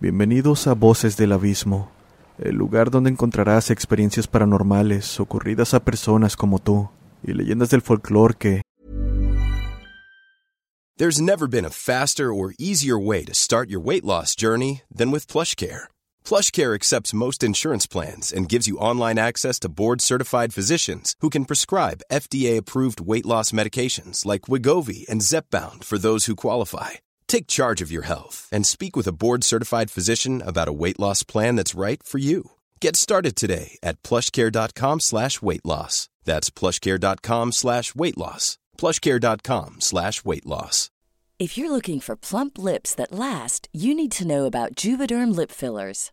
Bienvenidos a Voces del Abismo, el lugar donde encontrarás experiencias paranormales ocurridas a personas como tú y leyendas del folclore que There's never been a faster or easier way to start your weight loss journey than with PlushCare. PlushCare accepts most insurance plans and gives you online access to board-certified physicians who can prescribe FDA-approved weight loss medications like Wigovi and Zepbound for those who qualify. Take charge of your health and speak with a board-certified physician about a weight loss plan that's right for you. Get started today at plushcare.com slash weight loss. That's plushcare.com slash weight loss. plushcare.com slash weight loss. If you're looking for plump lips that last, you need to know about Juvederm lip fillers.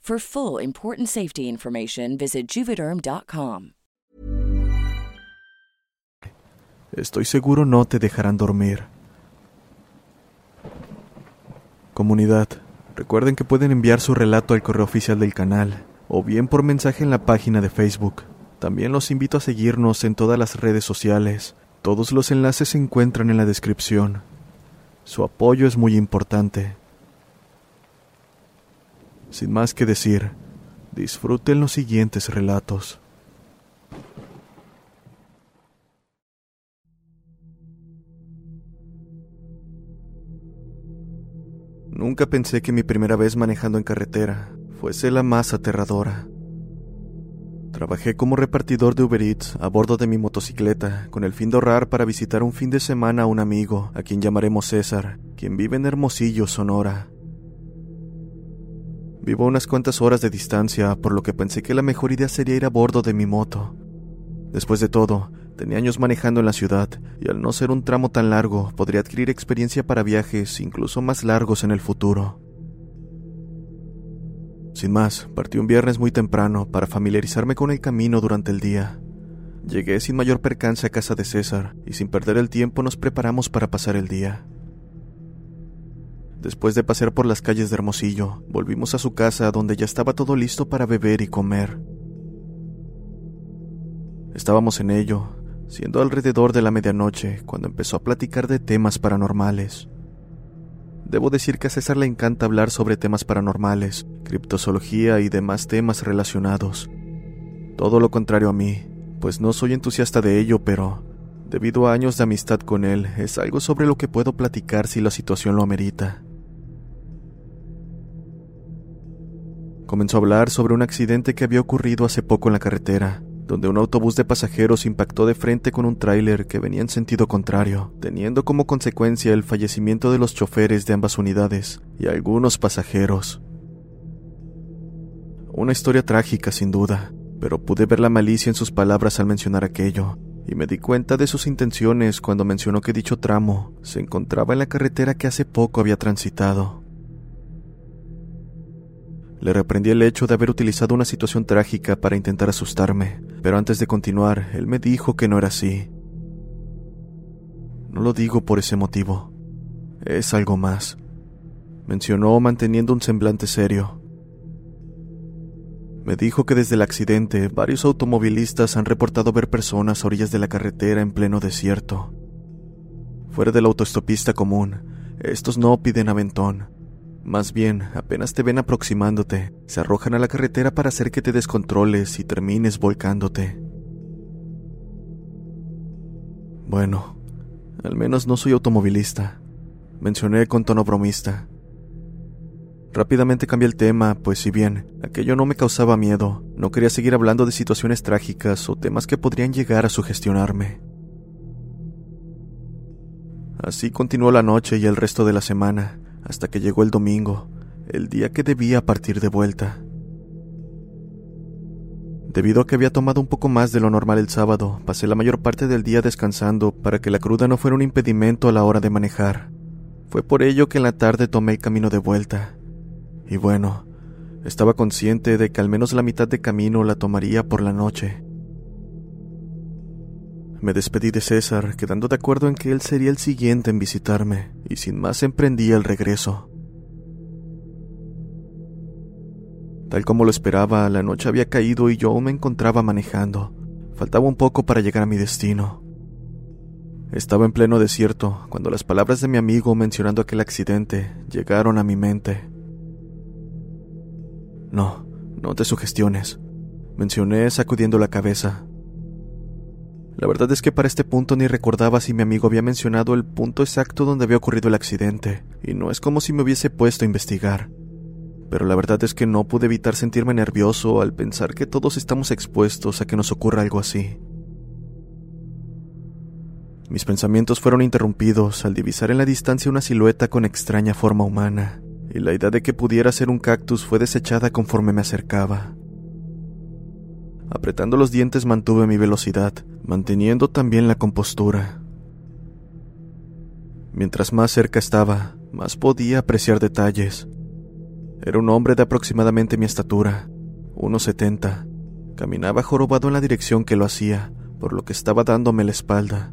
For full important safety information, visit juvederm.com. estoy seguro no te dejarán dormir. Comunidad, recuerden que pueden enviar su relato al correo oficial del canal o bien por mensaje en la página de Facebook. También los invito a seguirnos en todas las redes sociales. Todos los enlaces se encuentran en la descripción. Su apoyo es muy importante. Sin más que decir, disfruten los siguientes relatos. Nunca pensé que mi primera vez manejando en carretera fuese la más aterradora. Trabajé como repartidor de Uber Eats a bordo de mi motocicleta con el fin de ahorrar para visitar un fin de semana a un amigo, a quien llamaremos César, quien vive en Hermosillo, Sonora. Vivo unas cuantas horas de distancia, por lo que pensé que la mejor idea sería ir a bordo de mi moto. Después de todo, tenía años manejando en la ciudad, y al no ser un tramo tan largo, podría adquirir experiencia para viajes incluso más largos en el futuro. Sin más, partí un viernes muy temprano para familiarizarme con el camino durante el día. Llegué sin mayor percance a casa de César, y sin perder el tiempo nos preparamos para pasar el día. Después de pasear por las calles de Hermosillo, volvimos a su casa donde ya estaba todo listo para beber y comer. Estábamos en ello, siendo alrededor de la medianoche, cuando empezó a platicar de temas paranormales. Debo decir que a César le encanta hablar sobre temas paranormales, criptozoología y demás temas relacionados. Todo lo contrario a mí, pues no soy entusiasta de ello, pero debido a años de amistad con él, es algo sobre lo que puedo platicar si la situación lo amerita. Comenzó a hablar sobre un accidente que había ocurrido hace poco en la carretera, donde un autobús de pasajeros impactó de frente con un tráiler que venía en sentido contrario, teniendo como consecuencia el fallecimiento de los choferes de ambas unidades y algunos pasajeros. Una historia trágica, sin duda, pero pude ver la malicia en sus palabras al mencionar aquello, y me di cuenta de sus intenciones cuando mencionó que dicho tramo se encontraba en la carretera que hace poco había transitado. Le reprendí el hecho de haber utilizado una situación trágica para intentar asustarme, pero antes de continuar, él me dijo que no era así. No lo digo por ese motivo. Es algo más, mencionó manteniendo un semblante serio. Me dijo que desde el accidente varios automovilistas han reportado ver personas a orillas de la carretera en pleno desierto. Fuera de la autoestopista común, estos no piden aventón. Más bien, apenas te ven aproximándote, se arrojan a la carretera para hacer que te descontroles y termines volcándote. Bueno, al menos no soy automovilista, mencioné con tono bromista. Rápidamente cambié el tema, pues si bien aquello no me causaba miedo, no quería seguir hablando de situaciones trágicas o temas que podrían llegar a sugestionarme. Así continuó la noche y el resto de la semana, hasta que llegó el domingo, el día que debía partir de vuelta. Debido a que había tomado un poco más de lo normal el sábado, pasé la mayor parte del día descansando para que la cruda no fuera un impedimento a la hora de manejar. Fue por ello que en la tarde tomé el camino de vuelta. Y bueno, estaba consciente de que al menos la mitad de camino la tomaría por la noche. Me despedí de César, quedando de acuerdo en que él sería el siguiente en visitarme, y sin más emprendí el regreso. Tal como lo esperaba, la noche había caído y yo me encontraba manejando. Faltaba un poco para llegar a mi destino. Estaba en pleno desierto cuando las palabras de mi amigo mencionando aquel accidente llegaron a mi mente. No, no te sugestiones, mencioné sacudiendo la cabeza. La verdad es que para este punto ni recordaba si mi amigo había mencionado el punto exacto donde había ocurrido el accidente, y no es como si me hubiese puesto a investigar pero la verdad es que no pude evitar sentirme nervioso al pensar que todos estamos expuestos a que nos ocurra algo así. Mis pensamientos fueron interrumpidos al divisar en la distancia una silueta con extraña forma humana, y la idea de que pudiera ser un cactus fue desechada conforme me acercaba. Apretando los dientes mantuve mi velocidad, manteniendo también la compostura. Mientras más cerca estaba, más podía apreciar detalles, era un hombre de aproximadamente mi estatura, unos setenta. Caminaba jorobado en la dirección que lo hacía, por lo que estaba dándome la espalda.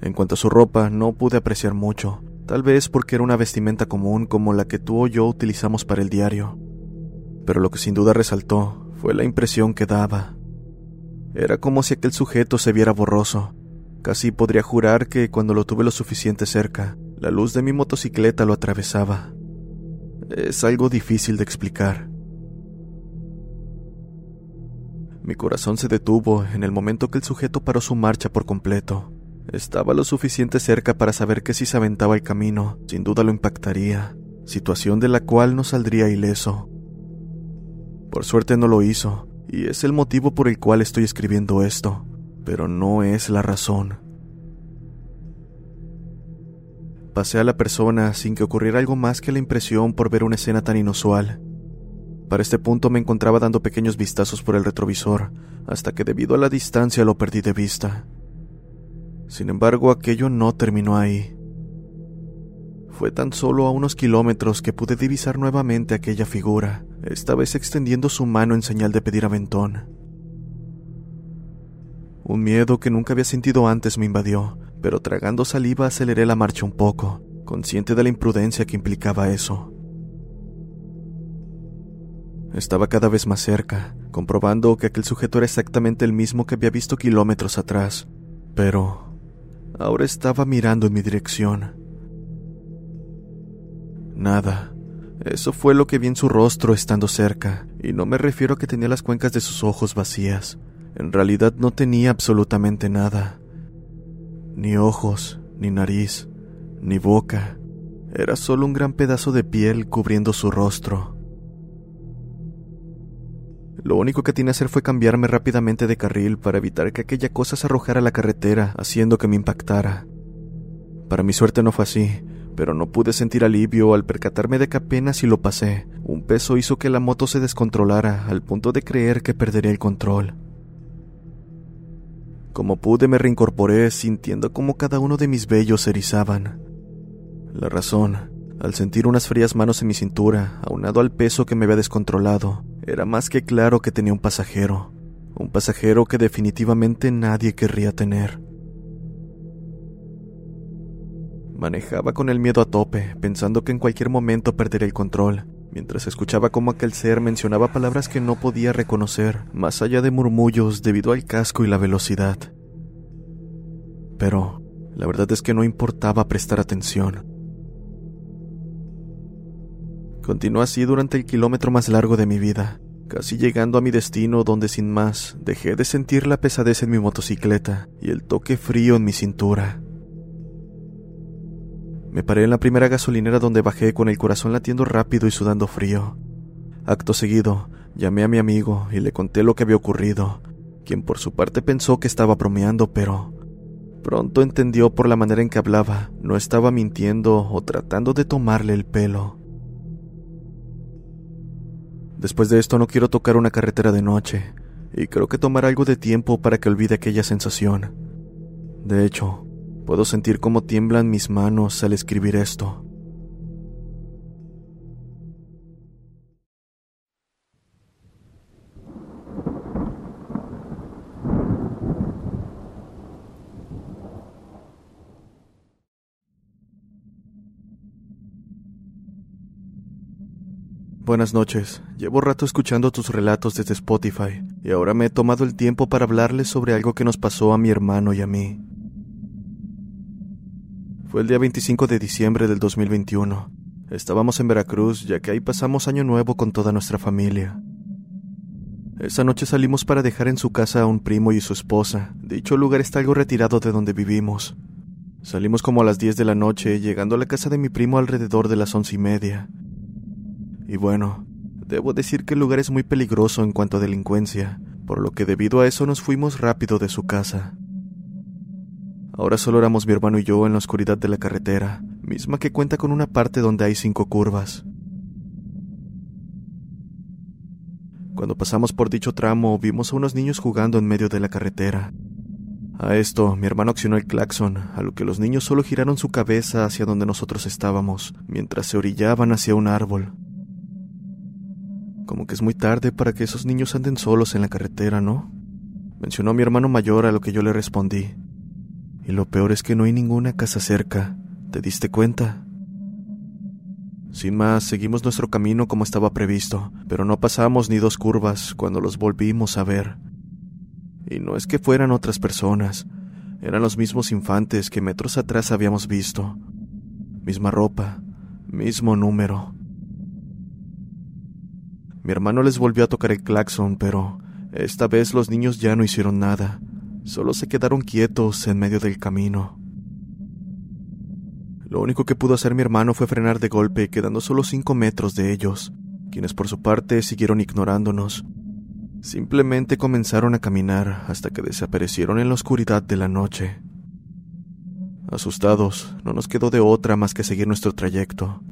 En cuanto a su ropa, no pude apreciar mucho, tal vez porque era una vestimenta común como la que tú o yo utilizamos para el diario. Pero lo que sin duda resaltó fue la impresión que daba. Era como si aquel sujeto se viera borroso. Casi podría jurar que cuando lo tuve lo suficiente cerca, la luz de mi motocicleta lo atravesaba es algo difícil de explicar. Mi corazón se detuvo en el momento que el sujeto paró su marcha por completo. Estaba lo suficiente cerca para saber que si se aventaba el camino, sin duda lo impactaría, situación de la cual no saldría ileso. Por suerte no lo hizo, y es el motivo por el cual estoy escribiendo esto, pero no es la razón. Pasé a la persona sin que ocurriera algo más que la impresión por ver una escena tan inusual. Para este punto me encontraba dando pequeños vistazos por el retrovisor, hasta que debido a la distancia lo perdí de vista. Sin embargo, aquello no terminó ahí. Fue tan solo a unos kilómetros que pude divisar nuevamente aquella figura, esta vez extendiendo su mano en señal de pedir aventón. Un miedo que nunca había sentido antes me invadió, pero tragando saliva aceleré la marcha un poco, consciente de la imprudencia que implicaba eso. Estaba cada vez más cerca, comprobando que aquel sujeto era exactamente el mismo que había visto kilómetros atrás, pero ahora estaba mirando en mi dirección. Nada. Eso fue lo que vi en su rostro estando cerca, y no me refiero a que tenía las cuencas de sus ojos vacías. En realidad no tenía absolutamente nada. Ni ojos, ni nariz, ni boca. Era solo un gran pedazo de piel cubriendo su rostro. Lo único que que hacer fue cambiarme rápidamente de carril para evitar que aquella cosa se arrojara a la carretera, haciendo que me impactara. Para mi suerte no fue así, pero no pude sentir alivio al percatarme de que apenas si lo pasé, un peso hizo que la moto se descontrolara al punto de creer que perdería el control. Como pude me reincorporé sintiendo como cada uno de mis vellos se erizaban. La razón, al sentir unas frías manos en mi cintura, aunado al peso que me había descontrolado, era más que claro que tenía un pasajero, un pasajero que definitivamente nadie querría tener. Manejaba con el miedo a tope, pensando que en cualquier momento perdería el control, mientras escuchaba cómo aquel ser mencionaba palabras que no podía reconocer, más allá de murmullos debido al casco y la velocidad. Pero la verdad es que no importaba prestar atención. Continuó así durante el kilómetro más largo de mi vida, casi llegando a mi destino donde sin más dejé de sentir la pesadez en mi motocicleta y el toque frío en mi cintura. Me paré en la primera gasolinera donde bajé con el corazón latiendo rápido y sudando frío. Acto seguido, llamé a mi amigo y le conté lo que había ocurrido, quien por su parte pensó que estaba bromeando, pero pronto entendió por la manera en que hablaba, no estaba mintiendo o tratando de tomarle el pelo. Después de esto no quiero tocar una carretera de noche, y creo que tomará algo de tiempo para que olvide aquella sensación. De hecho, Puedo sentir cómo tiemblan mis manos al escribir esto. Buenas noches. Llevo rato escuchando tus relatos desde Spotify y ahora me he tomado el tiempo para hablarles sobre algo que nos pasó a mi hermano y a mí. Fue el día 25 de diciembre del 2021. Estábamos en Veracruz, ya que ahí pasamos año nuevo con toda nuestra familia. Esa noche salimos para dejar en su casa a un primo y su esposa. Dicho lugar está algo retirado de donde vivimos. Salimos como a las 10 de la noche, llegando a la casa de mi primo alrededor de las once y media. Y bueno, debo decir que el lugar es muy peligroso en cuanto a delincuencia, por lo que debido a eso nos fuimos rápido de su casa. Ahora solo éramos mi hermano y yo en la oscuridad de la carretera, misma que cuenta con una parte donde hay cinco curvas. Cuando pasamos por dicho tramo, vimos a unos niños jugando en medio de la carretera. A esto, mi hermano accionó el claxon, a lo que los niños solo giraron su cabeza hacia donde nosotros estábamos, mientras se orillaban hacia un árbol. Como que es muy tarde para que esos niños anden solos en la carretera, ¿no? Mencionó mi hermano mayor a lo que yo le respondí. Y lo peor es que no hay ninguna casa cerca. ¿Te diste cuenta? Sin más, seguimos nuestro camino como estaba previsto, pero no pasamos ni dos curvas cuando los volvimos a ver. Y no es que fueran otras personas, eran los mismos infantes que metros atrás habíamos visto. Misma ropa, mismo número. Mi hermano les volvió a tocar el claxon, pero esta vez los niños ya no hicieron nada. Solo se quedaron quietos en medio del camino. Lo único que pudo hacer mi hermano fue frenar de golpe, quedando solo cinco metros de ellos, quienes por su parte siguieron ignorándonos. Simplemente comenzaron a caminar hasta que desaparecieron en la oscuridad de la noche. Asustados, no nos quedó de otra más que seguir nuestro trayecto.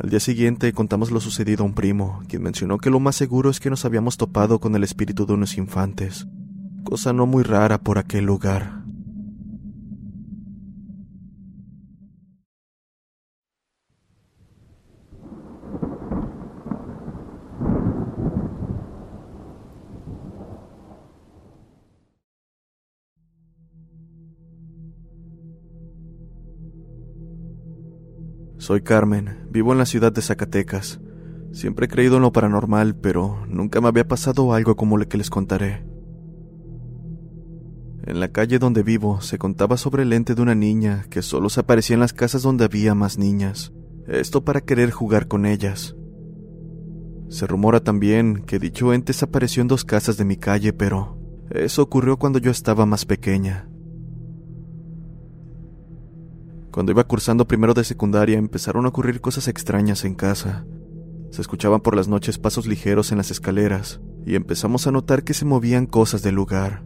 Al día siguiente contamos lo sucedido a un primo, quien mencionó que lo más seguro es que nos habíamos topado con el espíritu de unos infantes, cosa no muy rara por aquel lugar. Soy Carmen, vivo en la ciudad de Zacatecas. Siempre he creído en lo paranormal, pero nunca me había pasado algo como lo que les contaré. En la calle donde vivo se contaba sobre el ente de una niña que solo se aparecía en las casas donde había más niñas, esto para querer jugar con ellas. Se rumora también que dicho ente se apareció en dos casas de mi calle, pero eso ocurrió cuando yo estaba más pequeña. Cuando iba cursando primero de secundaria empezaron a ocurrir cosas extrañas en casa. Se escuchaban por las noches pasos ligeros en las escaleras y empezamos a notar que se movían cosas del lugar.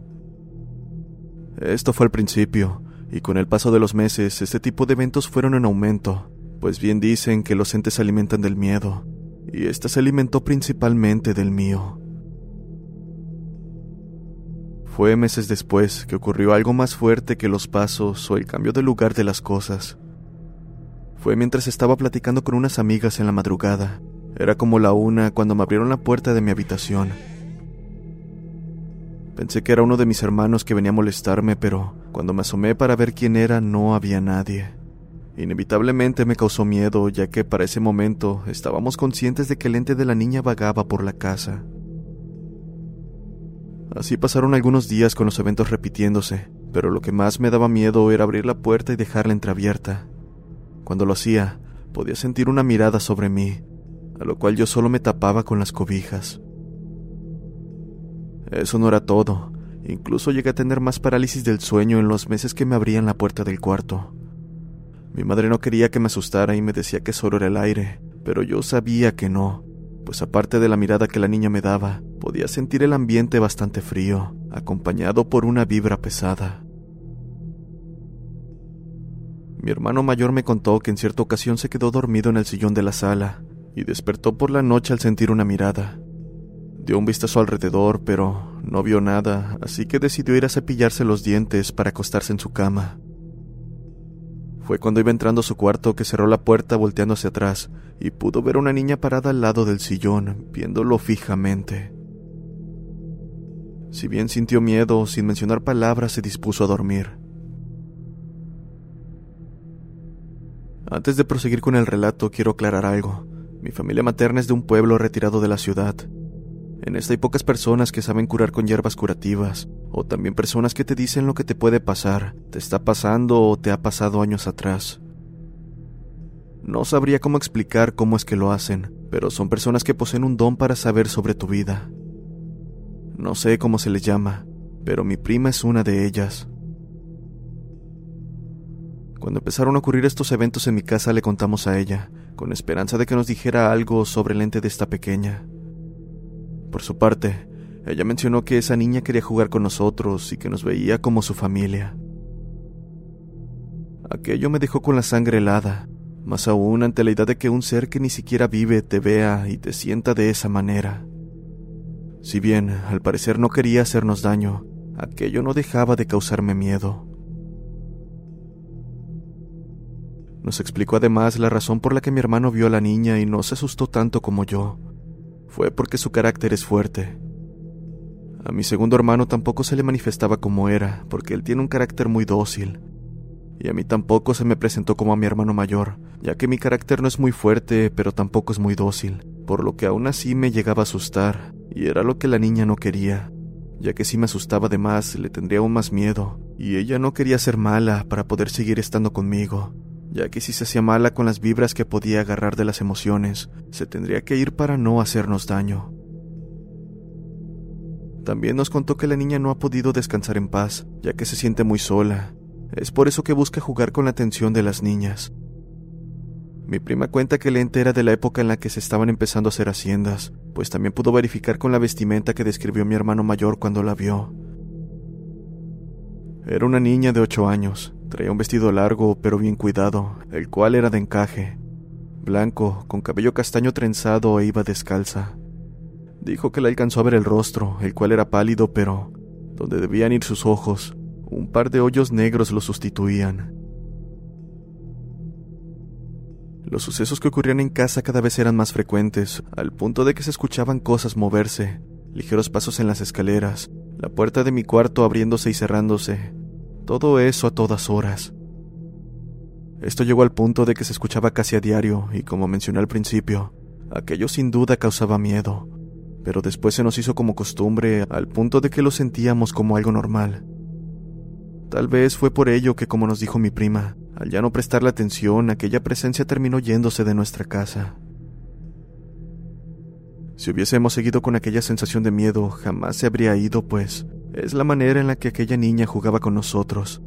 Esto fue al principio, y con el paso de los meses este tipo de eventos fueron en aumento, pues bien dicen que los entes se alimentan del miedo, y ésta se alimentó principalmente del mío. Fue meses después que ocurrió algo más fuerte que los pasos o el cambio de lugar de las cosas. Fue mientras estaba platicando con unas amigas en la madrugada. Era como la una cuando me abrieron la puerta de mi habitación. Pensé que era uno de mis hermanos que venía a molestarme, pero Cuando me asomé para ver quién era, no había nadie. Inevitablemente me causó miedo, ya que para ese momento estábamos conscientes de que el ente de la niña vagaba por la casa. Así pasaron algunos días con los eventos repitiéndose, pero lo que más me daba miedo era abrir la puerta y dejarla entreabierta. Cuando lo hacía, podía sentir una mirada sobre mí, a lo cual yo solo me tapaba con las cobijas. Eso no era todo, incluso llegué a tener más parálisis del sueño en los meses que me abrían la puerta del cuarto. Mi madre no quería que me asustara y me decía que solo era el aire, pero yo sabía que no, pues aparte de la mirada que la niña me daba, podía sentir el ambiente bastante frío, acompañado por una vibra pesada. Mi hermano mayor me contó que en cierta ocasión se quedó dormido en el sillón de la sala y despertó por la noche al sentir una mirada. Dio un vistazo alrededor, pero no vio nada, así que decidió ir a cepillarse los dientes para acostarse en su cama. Fue cuando iba entrando a su cuarto que cerró la puerta volteando hacia atrás y pudo ver a una niña parada al lado del sillón, viéndolo fijamente. Si bien sintió miedo, sin mencionar palabras se dispuso a dormir. Antes de proseguir con el relato, quiero aclarar algo. Mi familia materna es de un pueblo retirado de la ciudad. En esta hay pocas personas que saben curar con hierbas curativas, o también personas que te dicen lo que te puede pasar, te está pasando o te ha pasado años atrás. No sabría cómo explicar cómo es que lo hacen, pero son personas que poseen un don para saber sobre tu vida. No sé cómo se les llama, pero mi prima es una de ellas. Cuando empezaron a ocurrir estos eventos en mi casa le contamos a ella, con esperanza de que nos dijera algo sobre el ente de esta pequeña. Por su parte, ella mencionó que esa niña quería jugar con nosotros y que nos veía como su familia. Aquello me dejó con la sangre helada, más aún ante la idea de que un ser que ni siquiera vive te vea y te sienta de esa manera. Si bien al parecer no quería hacernos daño, aquello no dejaba de causarme miedo. Nos explicó además la razón por la que mi hermano vio a la niña y no se asustó tanto como yo. Fue porque su carácter es fuerte a mi segundo hermano tampoco se le manifestaba como era, porque él tiene un carácter muy dócil. Y a mí tampoco se me presentó como a mi hermano mayor, ya que mi carácter no es muy fuerte, pero tampoco es muy dócil, por lo que aún así me llegaba a asustar, y era lo que la niña no quería, ya que si me asustaba de más le tendría aún más miedo, y ella no quería ser mala para poder seguir estando conmigo, ya que si se hacía mala con las vibras que podía agarrar de las emociones, se tendría que ir para no hacernos daño. También nos contó que la niña no ha podido descansar en paz, ya que se siente muy sola. Es por eso que busca jugar con la atención de las niñas. Mi prima cuenta que el ente era de la época en la que se estaban empezando a hacer haciendas, pues también pudo verificar con la vestimenta que describió mi hermano mayor cuando la vio. Era una niña de ocho años, traía un vestido largo pero bien cuidado, el cual era de encaje, blanco, con cabello castaño trenzado e iba descalza. Dijo que le alcanzó a ver el rostro, el cual era pálido, pero donde debían ir sus ojos, un par de hoyos negros lo sustituían. Los sucesos que ocurrían en casa cada vez eran más frecuentes, al punto de que se escuchaban cosas moverse, ligeros pasos en las escaleras, la puerta de mi cuarto abriéndose y cerrándose, todo eso a todas horas. Esto llegó al punto de que se escuchaba casi a diario, y como mencioné al principio, aquello sin duda causaba miedo, pero después se nos hizo como costumbre al punto de que lo sentíamos como algo normal. Tal vez fue por ello que, como nos dijo mi prima, al ya no prestarle atención, aquella presencia terminó yéndose de nuestra casa. Si hubiésemos seguido con aquella sensación de miedo, jamás se habría ido, pues es la manera en la que aquella niña jugaba con nosotros.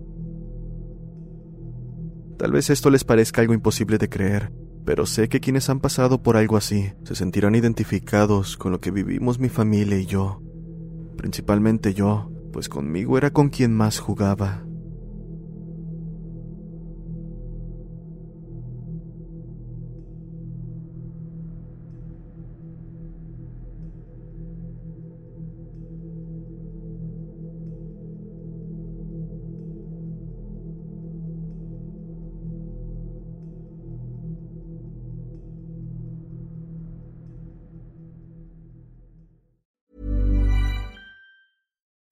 Tal vez esto les parezca algo imposible de creer, pero sé que quienes han pasado por algo así se sentirán identificados con lo que vivimos mi familia y yo. Principalmente yo, pues conmigo era con quien más jugaba.